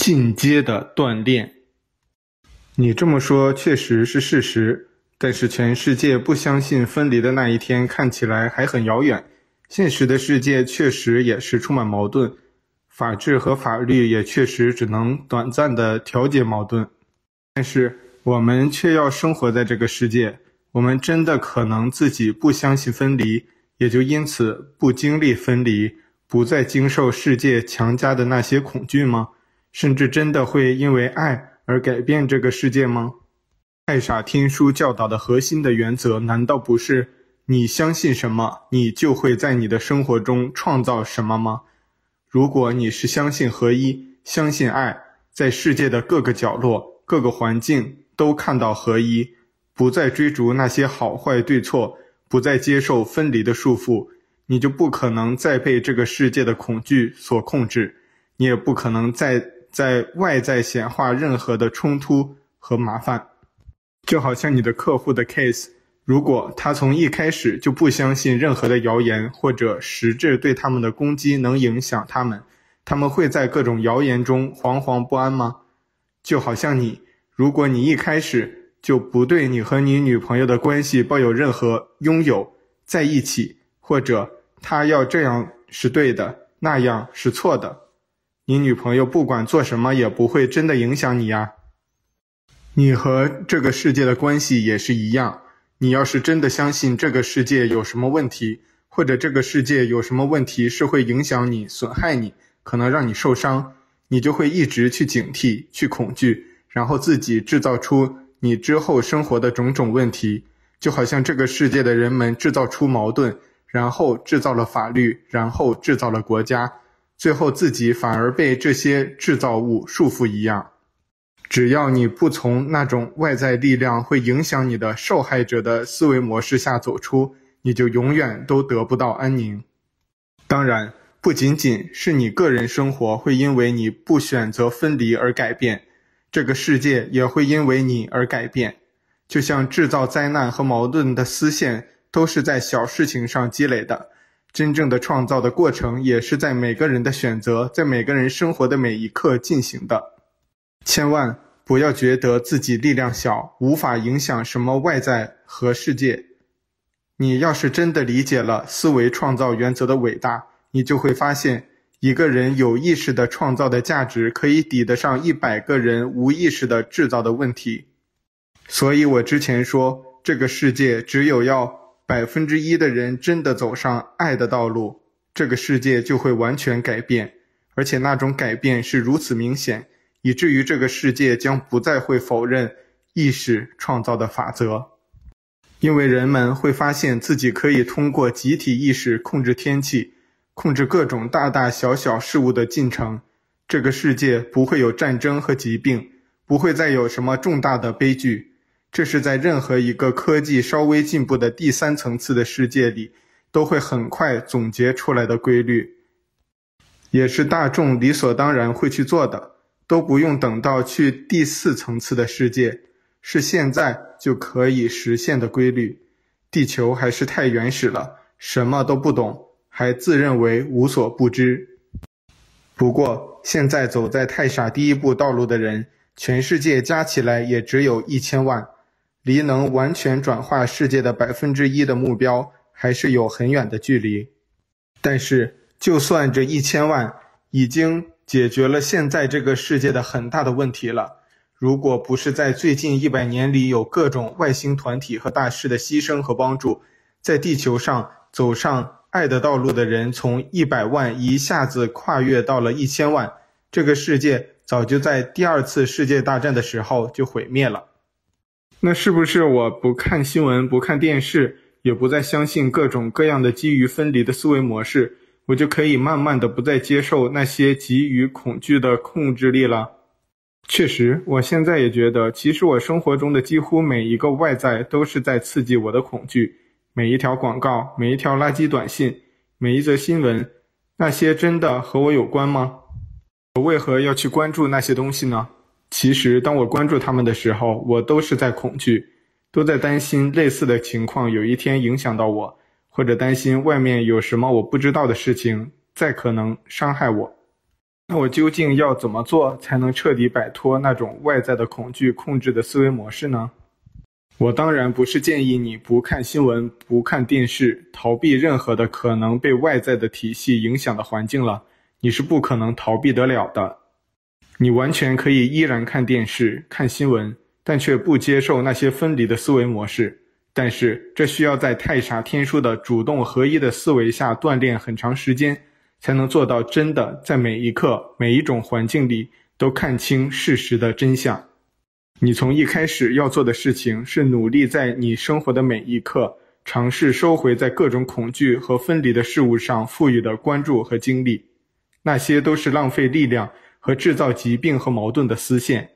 进阶的锻炼。你这么说确实是事实，但是全世界不相信分离的那一天看起来还很遥远。现实的世界确实也是充满矛盾，法治和法律也确实只能短暂的调节矛盾。但是我们却要生活在这个世界，我们真的可能自己不相信分离，也就因此不经历分离，不再经受世界强加的那些恐惧吗？甚至真的会因为爱而改变这个世界吗？太傻听书教导的核心的原则，难道不是你相信什么，你就会在你的生活中创造什么吗？如果你是相信合一，相信爱，在世界的各个角落、各个环境都看到合一，不再追逐那些好坏对错，不再接受分离的束缚，你就不可能再被这个世界的恐惧所控制，你也不可能再。在外在显化任何的冲突和麻烦，就好像你的客户的 case，如果他从一开始就不相信任何的谣言或者实质对他们的攻击能影响他们，他们会在各种谣言中惶惶不安吗？就好像你，如果你一开始就不对你和你女朋友的关系抱有任何拥有在一起，或者他要这样是对的，那样是错的。你女朋友不管做什么也不会真的影响你呀。你和这个世界的关系也是一样。你要是真的相信这个世界有什么问题，或者这个世界有什么问题是会影响你、损害你，可能让你受伤，你就会一直去警惕、去恐惧，然后自己制造出你之后生活的种种问题。就好像这个世界的人们制造出矛盾，然后制造了法律，然后制造了国家。最后自己反而被这些制造物束缚一样，只要你不从那种外在力量会影响你的受害者的思维模式下走出，你就永远都得不到安宁。当然，不仅仅是你个人生活会因为你不选择分离而改变，这个世界也会因为你而改变。就像制造灾难和矛盾的丝线都是在小事情上积累的。真正的创造的过程，也是在每个人的选择，在每个人生活的每一刻进行的。千万不要觉得自己力量小，无法影响什么外在和世界。你要是真的理解了思维创造原则的伟大，你就会发现，一个人有意识的创造的价值，可以抵得上一百个人无意识的制造的问题。所以我之前说，这个世界只有要。百分之一的人真的走上爱的道路，这个世界就会完全改变，而且那种改变是如此明显，以至于这个世界将不再会否认意识创造的法则，因为人们会发现自己可以通过集体意识控制天气，控制各种大大小小事物的进程，这个世界不会有战争和疾病，不会再有什么重大的悲剧。这是在任何一个科技稍微进步的第三层次的世界里，都会很快总结出来的规律，也是大众理所当然会去做的，都不用等到去第四层次的世界，是现在就可以实现的规律。地球还是太原始了，什么都不懂，还自认为无所不知。不过，现在走在太傻第一步道路的人，全世界加起来也只有一千万。离能完全转化世界的百分之一的目标还是有很远的距离，但是就算这一千万已经解决了现在这个世界的很大的问题了，如果不是在最近一百年里有各种外星团体和大师的牺牲和帮助，在地球上走上爱的道路的人从一百万一下子跨越到了一千万，这个世界早就在第二次世界大战的时候就毁灭了。那是不是我不看新闻、不看电视，也不再相信各种各样的基于分离的思维模式，我就可以慢慢的不再接受那些给予恐惧的控制力了？确实，我现在也觉得，其实我生活中的几乎每一个外在都是在刺激我的恐惧。每一条广告，每一条垃圾短信，每一则新闻，那些真的和我有关吗？我为何要去关注那些东西呢？其实，当我关注他们的时候，我都是在恐惧，都在担心类似的情况有一天影响到我，或者担心外面有什么我不知道的事情再可能伤害我。那我究竟要怎么做才能彻底摆脱那种外在的恐惧控制的思维模式呢？我当然不是建议你不看新闻、不看电视，逃避任何的可能被外在的体系影响的环境了。你是不可能逃避得了的。你完全可以依然看电视、看新闻，但却不接受那些分离的思维模式。但是这需要在太傻天书的主动合一的思维下锻炼很长时间。才能做到真的在每一刻、每一种环境里都看清事实的真相。你从一开始要做的事情是努力在你生活的每一刻，尝试收回在各种恐惧和分离的事物上赋予的关注和精力。那些都是浪费力量和制造疾病和矛盾的丝线，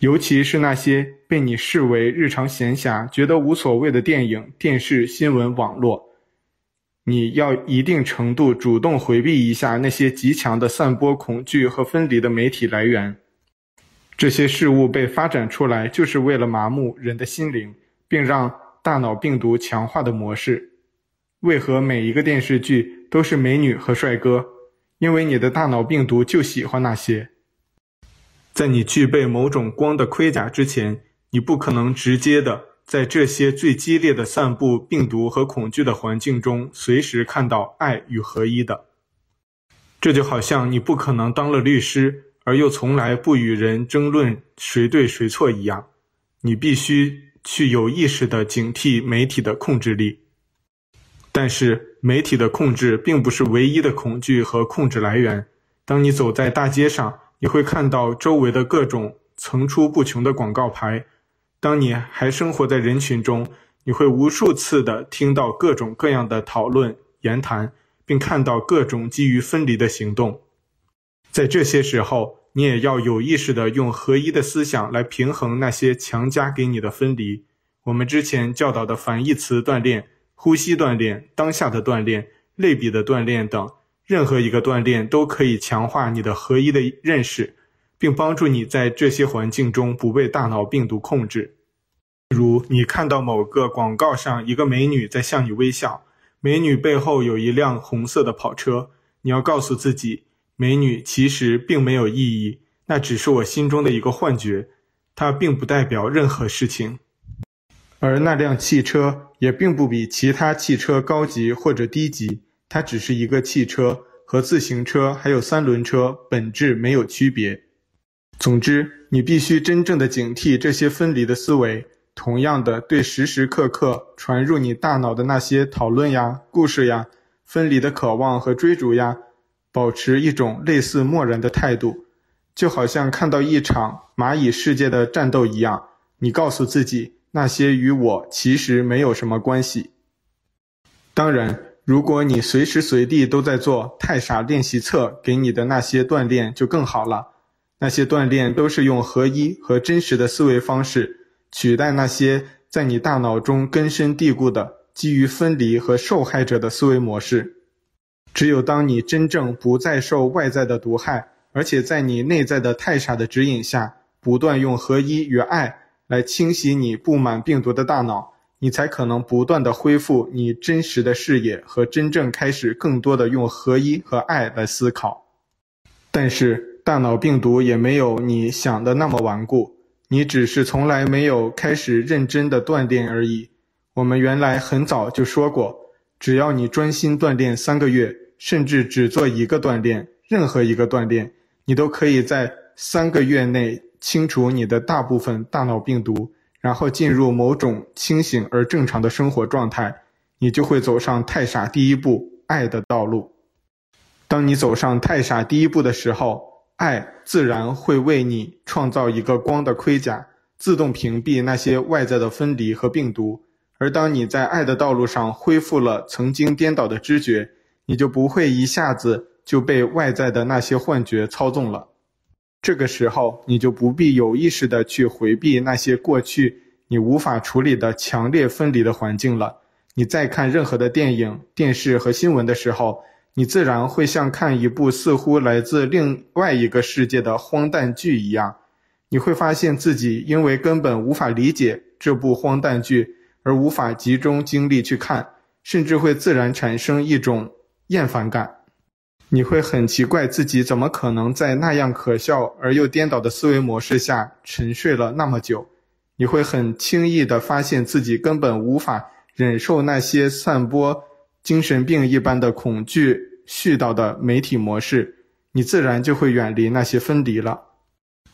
尤其是那些被你视为日常闲暇、觉得无所谓的电影、电视、新闻、网络。你要一定程度主动回避一下那些极强的散播恐惧和分离的媒体来源。这些事物被发展出来，就是为了麻木人的心灵，并让大脑病毒强化的模式。为何每一个电视剧都是美女和帅哥？因为你的大脑病毒就喜欢那些。在你具备某种光的盔甲之前，你不可能直接的。在这些最激烈的散布病毒和恐惧的环境中，随时看到爱与合一的。这就好像你不可能当了律师，而又从来不与人争论谁对谁错一样。你必须去有意识的警惕媒体的控制力。但是，媒体的控制并不是唯一的恐惧和控制来源。当你走在大街上，你会看到周围的各种层出不穷的广告牌。当你还生活在人群中，你会无数次的听到各种各样的讨论、言谈，并看到各种基于分离的行动。在这些时候，你也要有意识地用合一的思想来平衡那些强加给你的分离。我们之前教导的反义词锻炼、呼吸锻炼、当下的锻炼、类比的锻炼等，任何一个锻炼都可以强化你的合一的认识。并帮助你在这些环境中不被大脑病毒控制。如，你看到某个广告上一个美女在向你微笑，美女背后有一辆红色的跑车。你要告诉自己，美女其实并没有意义，那只是我心中的一个幻觉，它并不代表任何事情。而那辆汽车也并不比其他汽车高级或者低级，它只是一个汽车，和自行车还有三轮车本质没有区别。总之，你必须真正的警惕这些分离的思维。同样的，对时时刻刻传入你大脑的那些讨论呀、故事呀、分离的渴望和追逐呀，保持一种类似漠然的态度，就好像看到一场蚂蚁世界的战斗一样。你告诉自己，那些与我其实没有什么关系。当然，如果你随时随地都在做太傻练习册给你的那些锻炼，就更好了。那些锻炼都是用合一和真实的思维方式取代那些在你大脑中根深蒂固的基于分离和受害者的思维模式。只有当你真正不再受外在的毒害，而且在你内在的太傻的指引下，不断用合一与爱来清洗你布满病毒的大脑，你才可能不断地恢复你真实的视野和真正开始更多的用合一和爱来思考。但是，大脑病毒也没有你想的那么顽固，你只是从来没有开始认真的锻炼而已。我们原来很早就说过，只要你专心锻炼三个月，甚至只做一个锻炼，任何一个锻炼，你都可以在三个月内清除你的大部分大脑病毒，然后进入某种清醒而正常的生活状态，你就会走上太傻第一步，爱的道路。当你走上太傻第一步的时候，爱自然会为你创造一个光的盔甲，自动屏蔽那些外在的分离和病毒。而当你在爱的道路上恢复了曾经颠倒的知觉，你就不会一下子就被外在的那些幻觉操纵了。这个时候，你就不必有意识的去回避那些过去你无法处理的强烈分离的环境了。你在看任何的电影、电视和新闻的时候，你自然会像看一部似乎来自另外一个世界的荒诞剧一样，你会发现自己因为根本无法理解这部荒诞剧而无法集中精力去看，甚至会自然产生一种厌烦感。你会很奇怪自己怎么可能在那样可笑而又颠倒的思维模式下沉睡了那么久。你会很轻易地发现自己根本无法忍受那些散播精神病一般的恐惧絮叨的媒体模式，你自然就会远离那些分离了。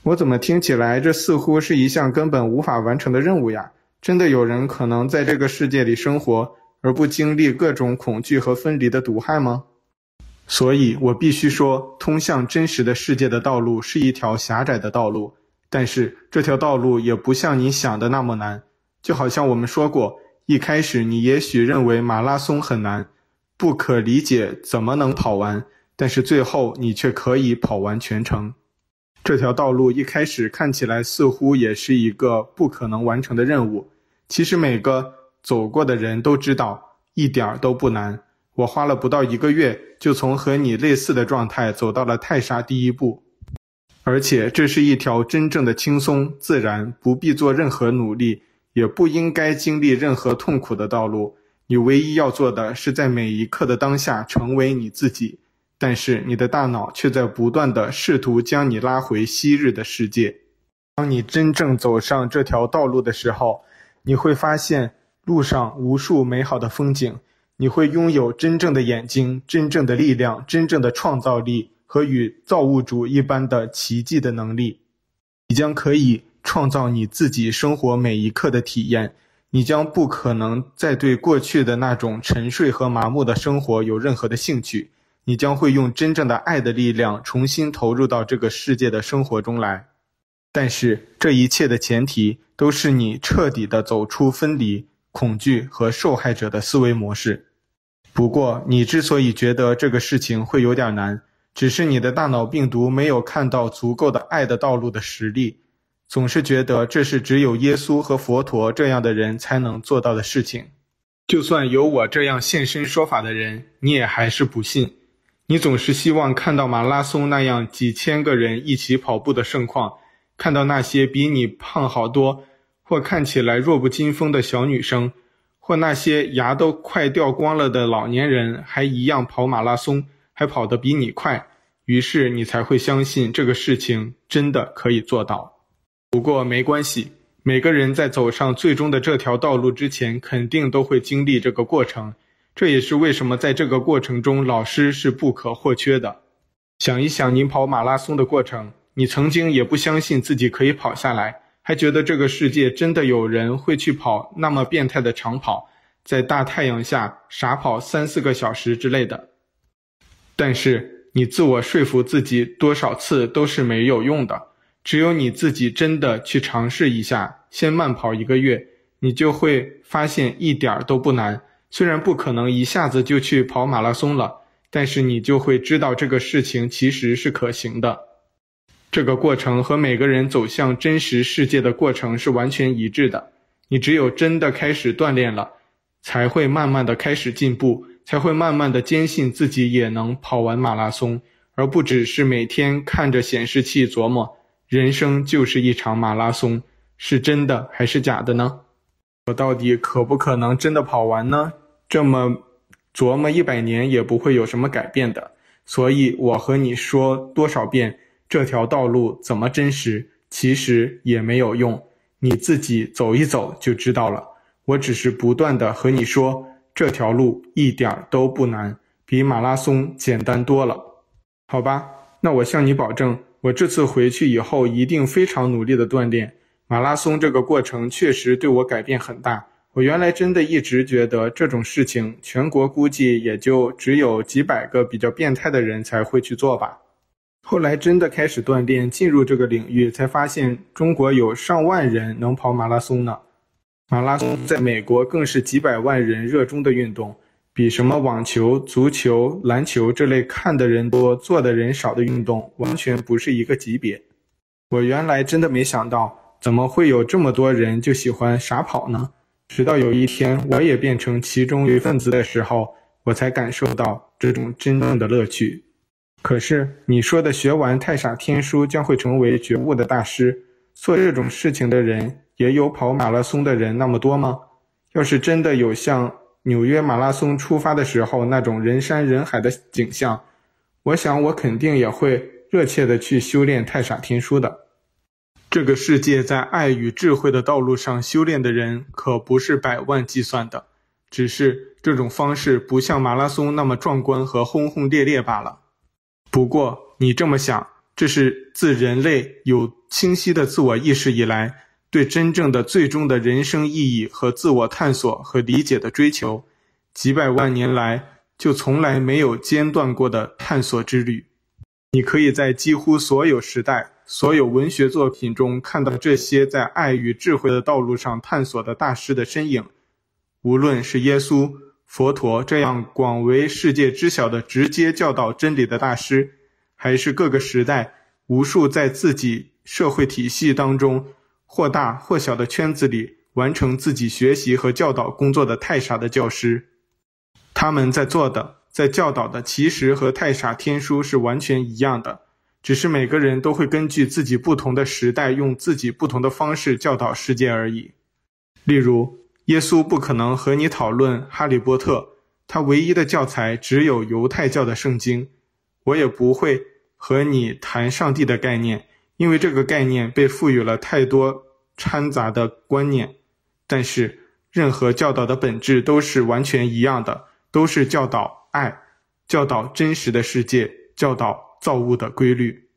我怎么听起来这似乎是一项根本无法完成的任务呀？真的有人可能在这个世界里生活而不经历各种恐惧和分离的毒害吗？所以我必须说，通向真实的世界的道路是一条狭窄的道路。但是这条道路也不像你想的那么难，就好像我们说过，一开始你也许认为马拉松很难，不可理解怎么能跑完，但是最后你却可以跑完全程。这条道路一开始看起来似乎也是一个不可能完成的任务，其实每个走过的人都知道，一点儿都不难。我花了不到一个月，就从和你类似的状态走到了泰莎第一步。而且这是一条真正的轻松、自然，不必做任何努力，也不应该经历任何痛苦的道路。你唯一要做的是在每一刻的当下成为你自己，但是你的大脑却在不断地试图将你拉回昔日的世界。当你真正走上这条道路的时候，你会发现路上无数美好的风景，你会拥有真正的眼睛、真正的力量、真正的创造力。和与造物主一般的奇迹的能力，你将可以创造你自己生活每一刻的体验。你将不可能再对过去的那种沉睡和麻木的生活有任何的兴趣。你将会用真正的爱的力量重新投入到这个世界的生活中来。但是这一切的前提都是你彻底的走出分离、恐惧和受害者的思维模式。不过，你之所以觉得这个事情会有点难，只是你的大脑病毒没有看到足够的爱的道路的实力，总是觉得这是只有耶稣和佛陀这样的人才能做到的事情。就算有我这样现身说法的人，你也还是不信。你总是希望看到马拉松那样几千个人一起跑步的盛况，看到那些比你胖好多或看起来弱不禁风的小女生，或那些牙都快掉光了的老年人还一样跑马拉松。还跑得比你快，于是你才会相信这个事情真的可以做到。不过没关系，每个人在走上最终的这条道路之前，肯定都会经历这个过程。这也是为什么在这个过程中，老师是不可或缺的。想一想，您跑马拉松的过程，你曾经也不相信自己可以跑下来，还觉得这个世界真的有人会去跑那么变态的长跑，在大太阳下傻跑三四个小时之类的。但是你自我说服自己多少次都是没有用的，只有你自己真的去尝试一下，先慢跑一个月，你就会发现一点都不难。虽然不可能一下子就去跑马拉松了，但是你就会知道这个事情其实是可行的。这个过程和每个人走向真实世界的过程是完全一致的。你只有真的开始锻炼了，才会慢慢的开始进步。才会慢慢的坚信自己也能跑完马拉松，而不只是每天看着显示器琢磨，人生就是一场马拉松，是真的还是假的呢？我到底可不可能真的跑完呢？这么琢磨一百年也不会有什么改变的。所以我和你说多少遍，这条道路怎么真实，其实也没有用，你自己走一走就知道了。我只是不断的和你说。这条路一点都不难，比马拉松简单多了，好吧？那我向你保证，我这次回去以后一定非常努力的锻炼。马拉松这个过程确实对我改变很大。我原来真的一直觉得这种事情，全国估计也就只有几百个比较变态的人才会去做吧。后来真的开始锻炼，进入这个领域，才发现中国有上万人能跑马拉松呢。马拉松在美国更是几百万人热衷的运动，比什么网球、足球、篮球这类看的人多、做的人少的运动完全不是一个级别。我原来真的没想到，怎么会有这么多人就喜欢傻跑呢？直到有一天我也变成其中一份子的时候，我才感受到这种真正的乐趣。可是你说的学完太傻天书将会成为觉悟的大师，做这种事情的人，也有跑马拉松的人那么多吗？要是真的有像纽约马拉松出发的时候那种人山人海的景象，我想我肯定也会热切的去修炼太傻天书的。这个世界在爱与智慧的道路上修炼的人可不是百万计算的，只是这种方式不像马拉松那么壮观和轰轰烈烈罢了。不过你这么想，这是自人类有清晰的自我意识以来，对真正的最终的人生意义和自我探索和理解的追求，几百万年来就从来没有间断过的探索之旅。你可以在几乎所有时代、所有文学作品中看到这些在爱与智慧的道路上探索的大师的身影，无论是耶稣、佛陀这样广为世界知晓的直接教导真理的大师，还是各个时代无数在自己社会体系当中或大或小的圈子里完成自己学习和教导工作的太傻的教师，他们在做的。在教导的其实和太傻天书是完全一样的，只是每个人都会根据自己不同的时代，用自己不同的方式教导世界而已。例如，耶稣不可能和你讨论《哈利波特》，他唯一的教材只有犹太教的圣经。我也不会和你谈上帝的概念，因为这个概念被赋予了太多掺杂的观念。但是，任何教导的本质都是完全一样的，都是教导。爱，教导真实的世界，教导造物的规律。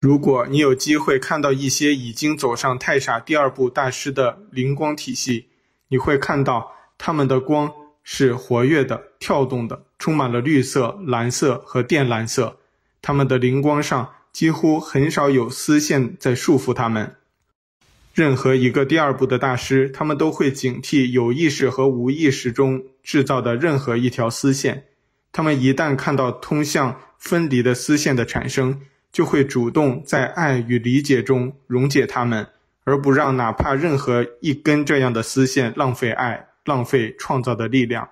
如果你有机会看到一些已经走上太傻第二步大师的灵光体系，你会看到他们的光是活跃的、跳动的，充满了绿色、蓝色和靛蓝色。他们的灵光上几乎很少有丝线在束缚他们。任何一个第二步的大师，他们都会警惕有意识和无意识中制造的任何一条丝线。他们一旦看到通向分离的丝线的产生，就会主动在爱与理解中溶解它们，而不让哪怕任何一根这样的丝线浪费爱、浪费创造的力量。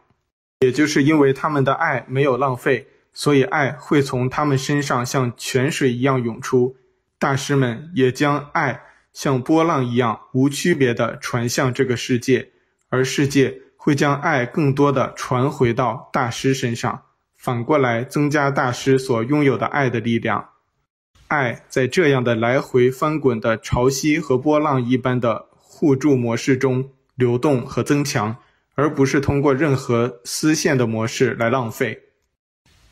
也就是因为他们的爱没有浪费，所以爱会从他们身上像泉水一样涌出。大师们也将爱像波浪一样无区别地传向这个世界，而世界会将爱更多地传回到大师身上。反过来增加大师所拥有的爱的力量，爱在这样的来回翻滚的潮汐和波浪一般的互助模式中流动和增强，而不是通过任何丝线的模式来浪费。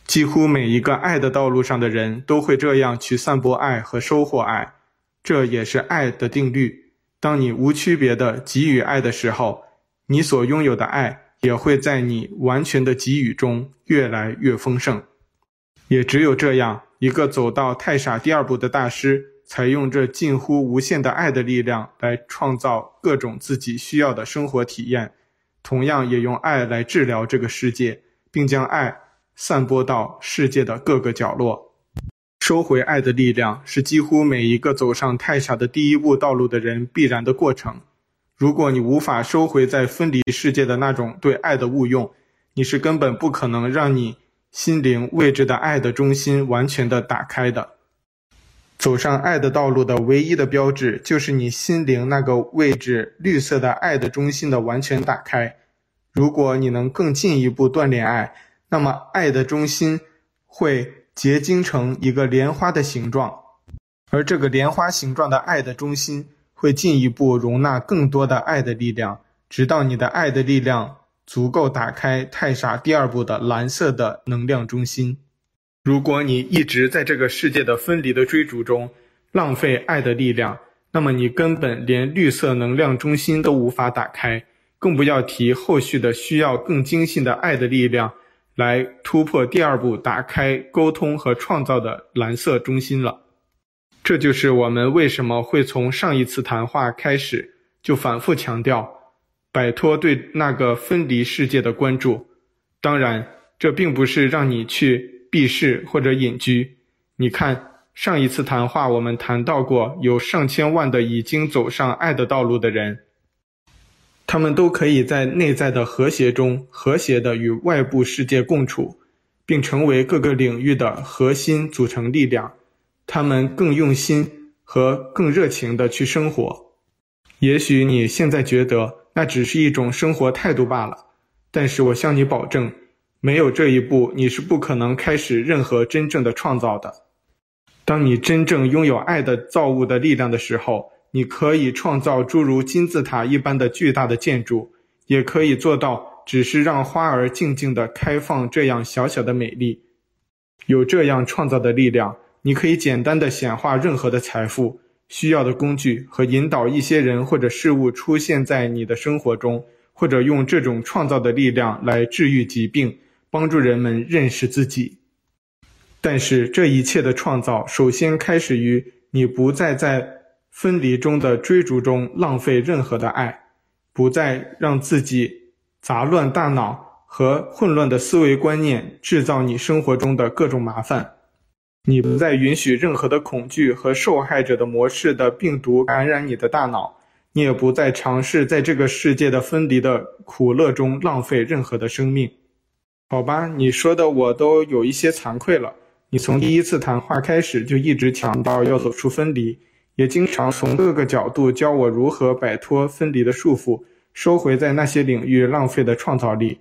几乎每一个爱的道路上的人都会这样去散播爱和收获爱，这也是爱的定律。当你无区别的给予爱的时候，你所拥有的爱。也会在你完全的给予中越来越丰盛。也只有这样，一个走到太傻第二步的大师，才用这近乎无限的爱的力量来创造各种自己需要的生活体验，同样也用爱来治疗这个世界，并将爱散播到世界的各个角落。收回爱的力量，是几乎每一个走上太傻的第一步道路的人必然的过程。如果你无法收回在分离世界的那种对爱的误用，你是根本不可能让你心灵位置的爱的中心完全的打开的。走上爱的道路的唯一的标志，就是你心灵那个位置绿色的爱的中心的完全打开。如果你能更进一步锻炼爱，那么爱的中心会结晶成一个莲花的形状，而这个莲花形状的爱的中心。会进一步容纳更多的爱的力量，直到你的爱的力量足够打开太傻第二步的蓝色的能量中心。如果你一直在这个世界的分离的追逐中浪费爱的力量，那么你根本连绿色能量中心都无法打开，更不要提后续的需要更精细的爱的力量来突破第二步打开沟通和创造的蓝色中心了。这就是我们为什么会从上一次谈话开始就反复强调，摆脱对那个分离世界的关注。当然，这并不是让你去避世或者隐居。你看，上一次谈话我们谈到过，有上千万的已经走上爱的道路的人，他们都可以在内在的和谐中和谐的与外部世界共处，并成为各个领域的核心组成力量。他们更用心和更热情的去生活。也许你现在觉得那只是一种生活态度罢了，但是我向你保证，没有这一步，你是不可能开始任何真正的创造的。当你真正拥有爱的造物的力量的时候，你可以创造诸如金字塔一般的巨大的建筑，也可以做到只是让花儿静静地开放这样小小的美丽。有这样创造的力量，你可以简单地显化任何的财富、需要的工具和引导一些人或者事物出现在你的生活中，或者用这种创造的力量来治愈疾病，帮助人们认识自己。但是这一切的创造，首先开始于你不再在分离中的追逐中浪费任何的爱，不再让自己杂乱大脑。和混乱的思维观念制造你生活中的各种麻烦，你不再允许任何的恐惧和受害者的模式的病毒感染你的大脑，你也不再尝试在这个世界的分离的苦乐中浪费任何的生命。好吧，你说的我都有一些惭愧了。你从第一次谈话开始就一直强调要走出分离，也经常从各个角度教我如何摆脱分离的束缚，收回在那些领域浪费的创造力。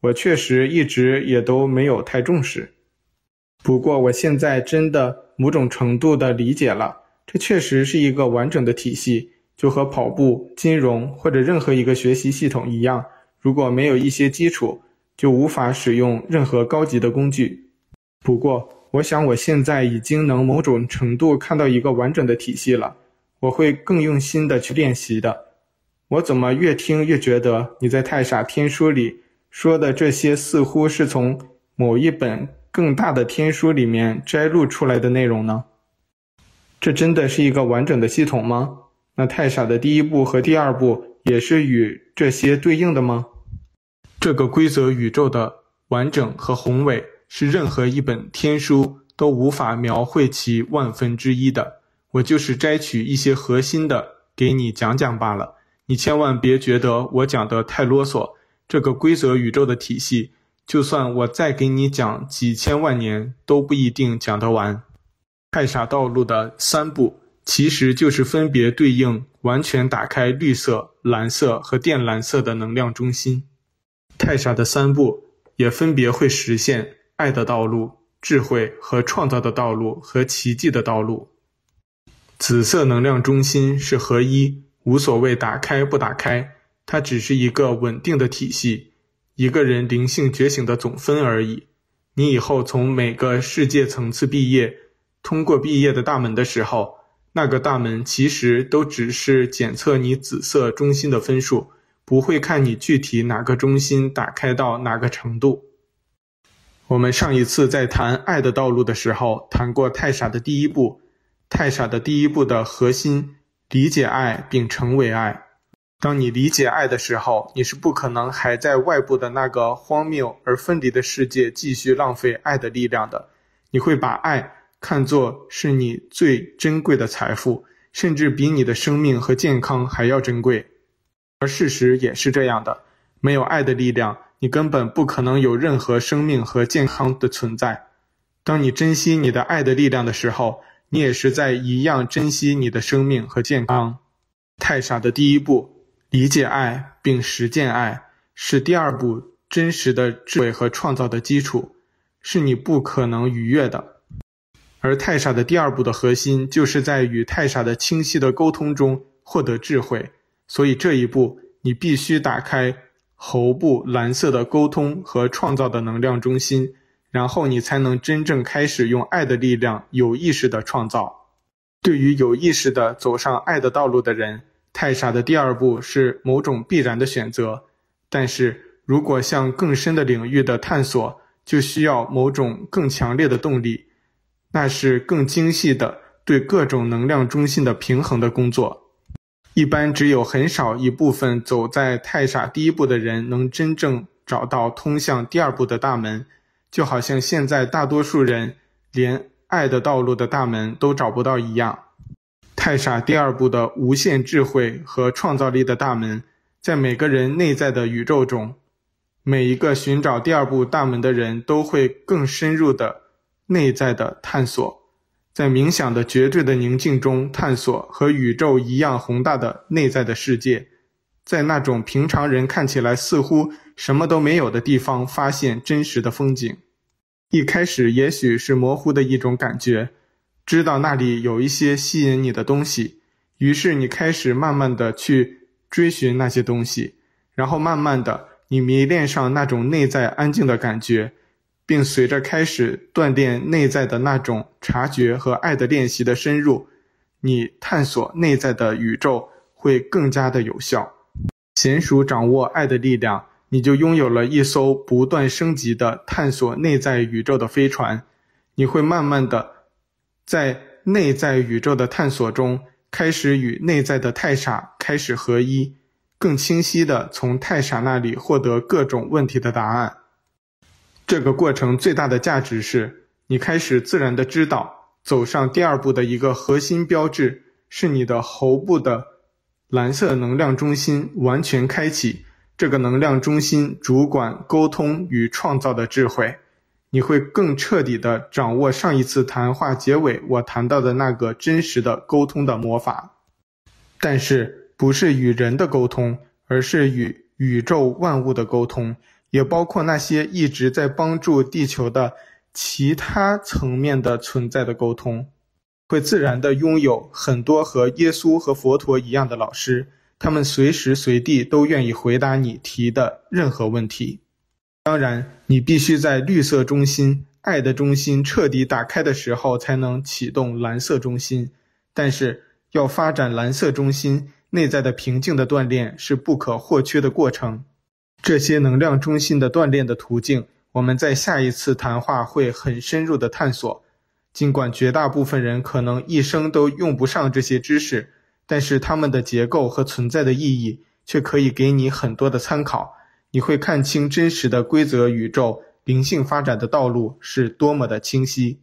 我确实一直也都没有太重视，不过我现在真的某种程度的理解了，这确实是一个完整的体系，就和跑步、金融或者任何一个学习系统一样，如果没有一些基础，就无法使用任何高级的工具。不过，我想我现在已经能某种程度看到一个完整的体系了，我会更用心的去练习的。我怎么越听越觉得你在太傻天书里。说的这些似乎是从某一本更大的天书里面摘录出来的内容呢？这真的是一个完整的系统吗？那太傻的第一步和第二步也是与这些对应的吗？这个规则宇宙的完整和宏伟是任何一本天书都无法描绘其万分之一的。我就是摘取一些核心的给你讲讲罢了，你千万别觉得我讲的太啰嗦。这个规则宇宙的体系，就算我再给你讲几千万年，都不一定讲得完。太傻道路的三步，其实就是分别对应完全打开绿色、蓝色和靛蓝色的能量中心。太傻的三步，也分别会实现爱的道路、智慧和创造的道路和奇迹的道路。紫色能量中心是合一，无所谓打开不打开。它只是一个稳定的体系，一个人灵性觉醒的总分而已。你以后从每个世界层次毕业，通过毕业的大门的时候，那个大门其实都只是检测你紫色中心的分数，不会看你具体哪个中心打开到哪个程度。我们上一次在谈爱的道路的时候，谈过太傻的第一步，太傻的第一步的核心，理解爱并成为爱。当你理解爱的时候，你是不可能还在外部的那个荒谬而分离的世界继续浪费爱的力量的。你会把爱看作是你最珍贵的财富，甚至比你的生命和健康还要珍贵。而事实也是这样的，没有爱的力量，你根本不可能有任何生命和健康的存在。当你珍惜你的爱的力量的时候，你也是在一样珍惜你的生命和健康。太傻的第一步。理解爱并实践爱是第二步真实的智慧和创造的基础，是你不可能逾越的。而太傻的第二步的核心就是在与太傻的清晰的沟通中获得智慧，所以这一步你必须打开喉部蓝色的沟通和创造的能量中心，然后你才能真正开始用爱的力量有意识的创造。对于有意识的走上爱的道路的人。太傻的第二步是某种必然的选择，但是如果向更深的领域的探索，就需要某种更强烈的动力，那是更精细的对各种能量中心的平衡的工作。一般只有很少一部分走在太傻第一步的人能真正找到通向第二步的大门，就好像现在大多数人连爱的道路的大门都找不到一样。太傻第二部的无限智慧和创造力的大门，在每个人内在的宇宙中，每一个寻找第二部大门的人都会更深入的内在的探索，在冥想的绝对的宁静中探索和宇宙一样宏大的内在的世界，在那种平常人看起来似乎什么都没有的地方发现真实的风景。一开始也许是模糊的一种感觉，知道那里有一些吸引你的东西，于是你开始慢慢的去追寻那些东西，然后慢慢的你迷恋上那种内在安静的感觉。并随着开始锻炼内在的那种察觉和爱的练习的深入，你探索内在的宇宙会更加的有效。娴熟掌握爱的力量，你就拥有了一艘不断升级的探索内在宇宙的飞船。你会慢慢的在内在宇宙的探索中，开始与内在的太傻开始合一，更清晰的从太傻那里获得各种问题的答案。这个过程最大的价值是，你开始自然地知道，走上第二步的一个核心标志是你的喉部的蓝色能量中心完全开启。这个能量中心主管沟通与创造的智慧。你会更彻底地掌握上一次谈话结尾我谈到的那个真实的沟通的魔法，但是不是与人的沟通，而是与宇宙万物的沟通。也包括那些一直在帮助地球的其他层面的存在的沟通，会自然地拥有很多和耶稣和佛陀一样的老师，他们随时随地都愿意回答你提的任何问题。当然，你必须在绿色中心、爱的中心彻底打开的时候，才能启动蓝色中心。但是，要发展蓝色中心内在的平静的锻炼是不可或缺的过程。这些能量中心的锻炼的途径，我们在下一次谈话会很深入的探索。尽管绝大部分人可能一生都用不上这些知识，但是它们的结构和存在的意义却可以给你很多的参考。你会看清真实的规则宇宙灵性发展的道路是多么的清晰。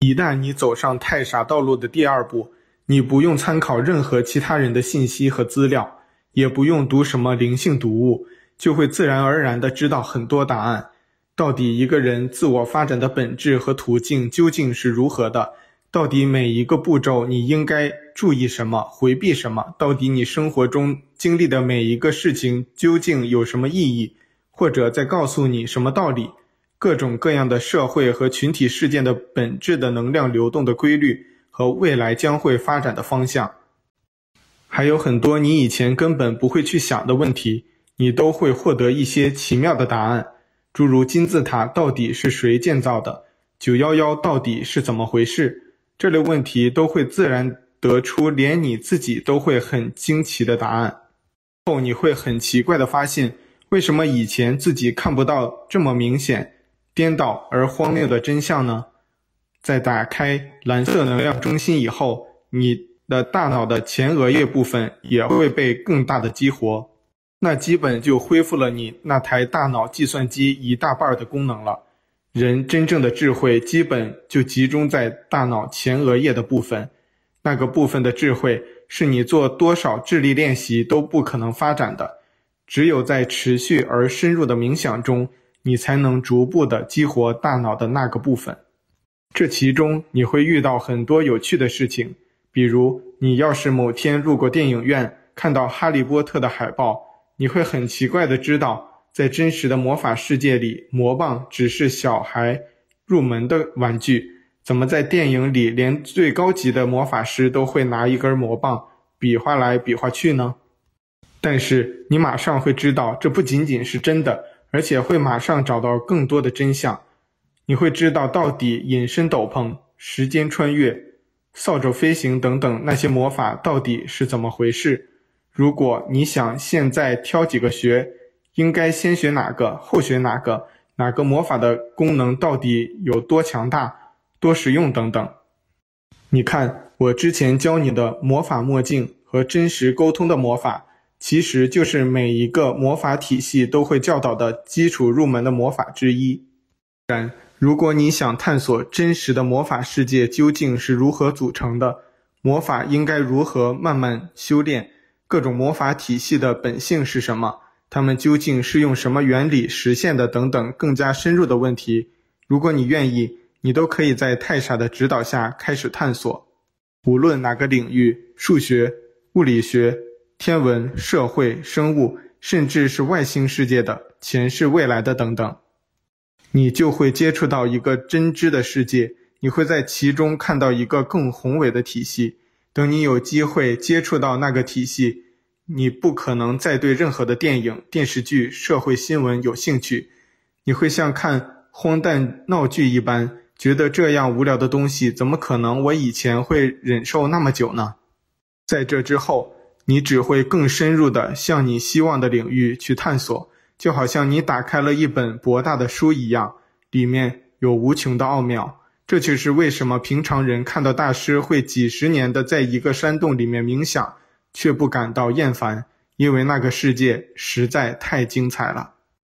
一旦你走上太傻道路的第二步，你不用参考任何其他人的信息和资料，也不用读什么灵性读物。就会自然而然地知道很多答案。到底一个人自我发展的本质和途径究竟是如何的？到底每一个步骤你应该注意什么，回避什么？到底你生活中经历的每一个事情究竟有什么意义，或者在告诉你什么道理？各种各样的社会和群体事件的本质的能量流动的规律和未来将会发展的方向，还有很多你以前根本不会去想的问题。你都会获得一些奇妙的答案，诸如金字塔到底是谁建造的，911到底是怎么回事，这类问题都会自然得出连你自己都会很惊奇的答案。后你会很奇怪地发现，为什么以前自己看不到这么明显、颠倒而荒谬的真相呢？在打开蓝色能量中心以后，你的大脑的前额叶部分也会被更大的激活。那基本就恢复了你那台大脑计算机一大半的功能了。人真正的智慧基本就集中在大脑前额叶的部分，那个部分的智慧是你做多少智力练习都不可能发展的。只有在持续而深入的冥想中，你才能逐步的激活大脑的那个部分。这其中你会遇到很多有趣的事情，比如你要是某天路过电影院，看到《哈利波特》的海报。你会很奇怪的知道，在真实的魔法世界里，魔棒只是小孩入门的玩具。怎么在电影里，连最高级的魔法师都会拿一根魔棒比划来比划去呢？但是你马上会知道，这不仅仅是真的，而且会马上找到更多的真相。你会知道到底隐身斗篷、时间穿越、扫帚飞行等等那些魔法到底是怎么回事。如果你想现在挑几个学，应该先学哪个，后学哪个？哪个魔法的功能到底有多强大、多实用等等？你看，我之前教你的魔法墨镜和真实沟通的魔法，其实就是每一个魔法体系都会教导的基础入门的魔法之一。但如果你想探索真实的魔法世界究竟是如何组成的，魔法应该如何慢慢修炼？各种魔法体系的本性是什么？它们究竟是用什么原理实现的？等等更加深入的问题，如果你愿意，你都可以在太傻的指导下开始探索。无论哪个领域，数学、物理学、天文、社会、生物，甚至是外星世界的，前世未来的等等，你就会接触到一个真知的世界，你会在其中看到一个更宏伟的体系。等你有机会接触到那个体系，你不可能再对任何的电影、电视剧、社会新闻有兴趣，你会像看荒诞闹剧一般，觉得这样无聊的东西怎么可能我以前会忍受那么久呢？在这之后，你只会更深入地向你希望的领域去探索，就好像你打开了一本博大的书一样，里面有无穷的奥妙。这就是为什么平常人看到大师会几十年的在一个山洞里面冥想，却不感到厌烦，因为那个世界实在太精彩了。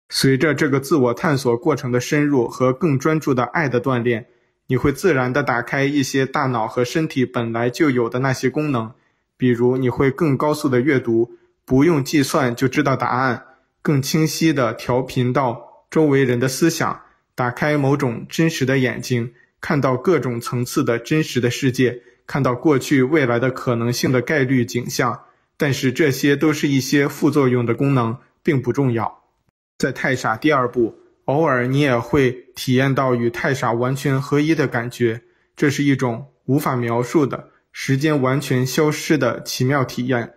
随着这个自我探索过程的深入和更专注的爱的锻炼，你会自然地打开一些大脑和身体本来就有的那些功能，比如你会更高速的阅读，不用计算就知道答案，更清晰地调频到周围人的思想，打开某种真实的眼睛。看到各种层次的真实的世界，看到过去未来的可能性的概率景象，但是这些都是一些副作用的功能，并不重要。在太傻第二步，偶尔你也会体验到与太傻完全合一的感觉，这是一种无法描述的、时间完全消失的奇妙体验，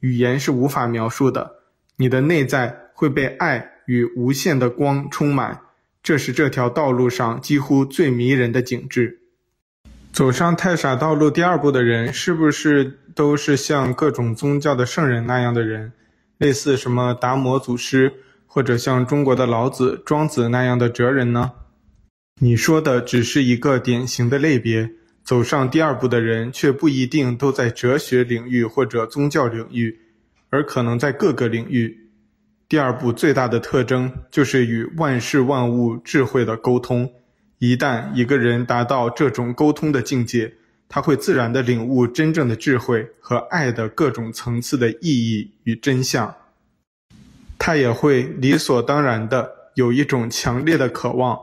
语言是无法描述的。你的内在会被爱与无限的光充满。这是这条道路上几乎最迷人的景致。走上太傻道路第二步的人，是不是都是像各种宗教的圣人那样的人，类似什么达摩祖师，或者像中国的老子、庄子那样的哲人呢？你说的只是一个典型的类别。走上第二步的人，却不一定都在哲学领域或者宗教领域，而可能在各个领域。第二步最大的特征就是与万事万物智慧的沟通。一旦一个人达到这种沟通的境界，他会自然地领悟真正的智慧和爱的各种层次的意义与真相。他也会理所当然地有一种强烈的渴望，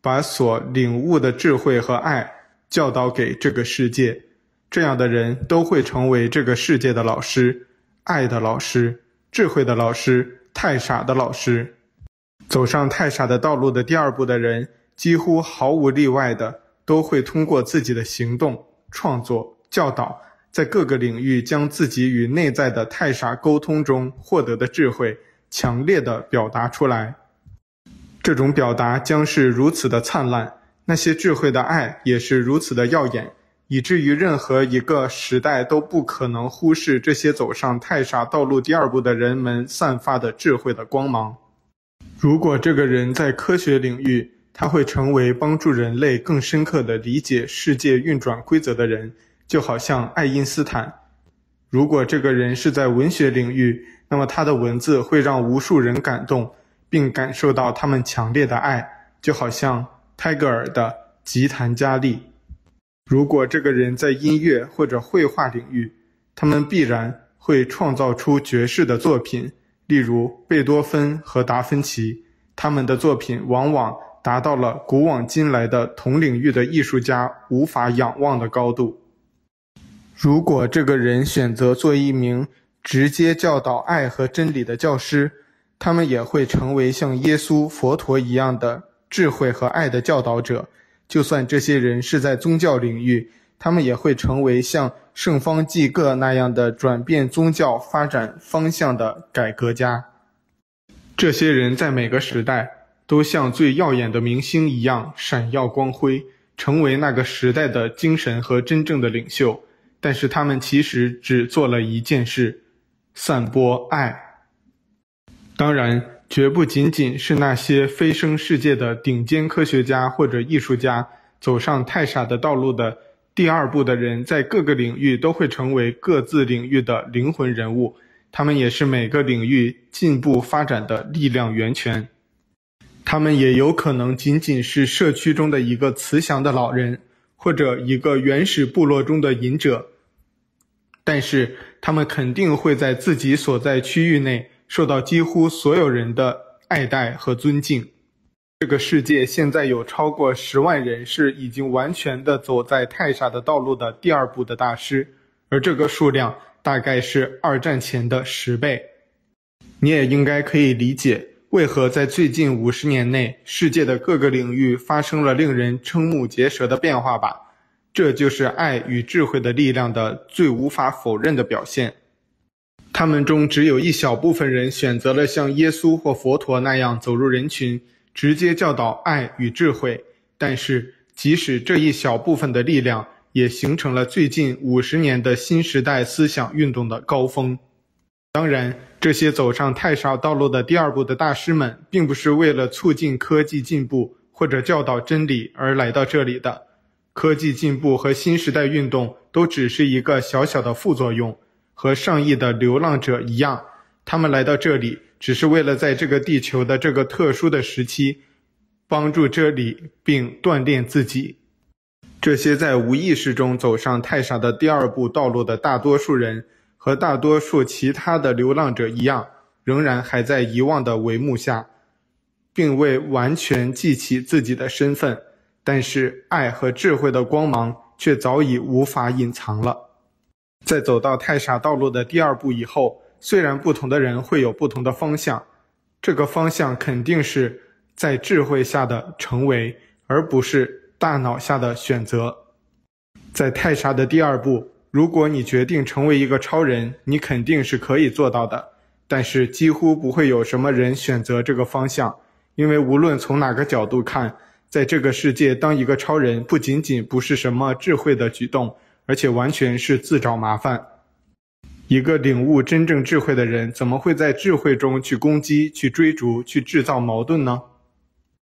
把所领悟的智慧和爱教导给这个世界。这样的人都会成为这个世界的老师，爱的老师，智慧的老师。太傻的老师，走上太傻的道路的第二步的人，几乎毫无例外的都会通过自己的行动、创作、教导，在各个领域将自己与内在的太傻沟通中获得的智慧，强烈的表达出来。这种表达将是如此的灿烂，那些智慧的爱也是如此的耀眼。以至于任何一个时代都不可能忽视这些走上太傻道路第二步的人们散发的智慧的光芒。如果这个人在科学领域，他会成为帮助人类更深刻地理解世界运转规则的人，就好像爱因斯坦。如果这个人是在文学领域，那么他的文字会让无数人感动，并感受到他们强烈的爱，就好像泰戈尔的吉檀迦利。如果这个人在音乐或者绘画领域，他们必然会创造出绝世的作品，例如贝多芬和达芬奇，他们的作品往往达到了古往今来的同领域的艺术家无法仰望的高度。如果这个人选择做一名直接教导爱和真理的教师，他们也会成为像耶稣、佛陀一样的智慧和爱的教导者。就算这些人是在宗教领域，他们也会成为像圣方济各那样的转变宗教发展方向的改革家。这些人在每个时代都像最耀眼的明星一样闪耀光辉，成为那个时代的精神和真正的领袖。但是他们其实只做了一件事：散播爱。当然。绝不仅仅是那些飞升世界的顶尖科学家或者艺术家，走上太傻的道路的第二步的人，在各个领域都会成为各自领域的灵魂人物。他们也是每个领域进步发展的力量源泉。他们也有可能仅仅是社区中的一个慈祥的老人，或者一个原始部落中的隐者。但是，他们肯定会在自己所在区域内。受到几乎所有人的爱戴和尊敬。这个世界现在有超过十万人是已经完全的走在太傻的道路的第二步的大师，而这个数量大概是二战前的十倍。你也应该可以理解，为何在最近五十年内，世界的各个领域发生了令人瞠目结舌的变化吧？这就是爱与智慧的力量的最无法否认的表现。他们中只有一小部分人选择了像耶稣或佛陀那样走入人群，直接教导爱与智慧。但是，即使这一小部分的力量，也形成了最近五十年的新时代思想运动的高峰。当然，这些走上太傻道路的第二步的大师们，并不是为了促进科技进步或者教导真理而来到这里的。科技进步和新时代运动都只是一个小小的副作用，和上亿的流浪者一样，他们来到这里只是为了在这个地球的这个特殊的时期，帮助这里并锻炼自己。这些在无意识中走上太傻的第二步道路的大多数人。和大多数其他的流浪者一样，仍然还在遗忘的帷幕下，并未完全记起自己的身份。但是，爱和智慧的光芒却早已无法隐藏了。在走到太傻道路的第二步以后，虽然不同的人会有不同的方向，这个方向肯定是在智慧下的成为，而不是大脑下的选择。在太傻的第二步。如果你决定成为一个超人，你肯定是可以做到的。但是几乎不会有什么人选择这个方向，因为无论从哪个角度看，在这个世界当一个超人不仅仅不是什么智慧的举动，而且完全是自找麻烦。一个领悟真正智慧的人，怎么会在智慧中去攻击、去追逐、去制造矛盾呢？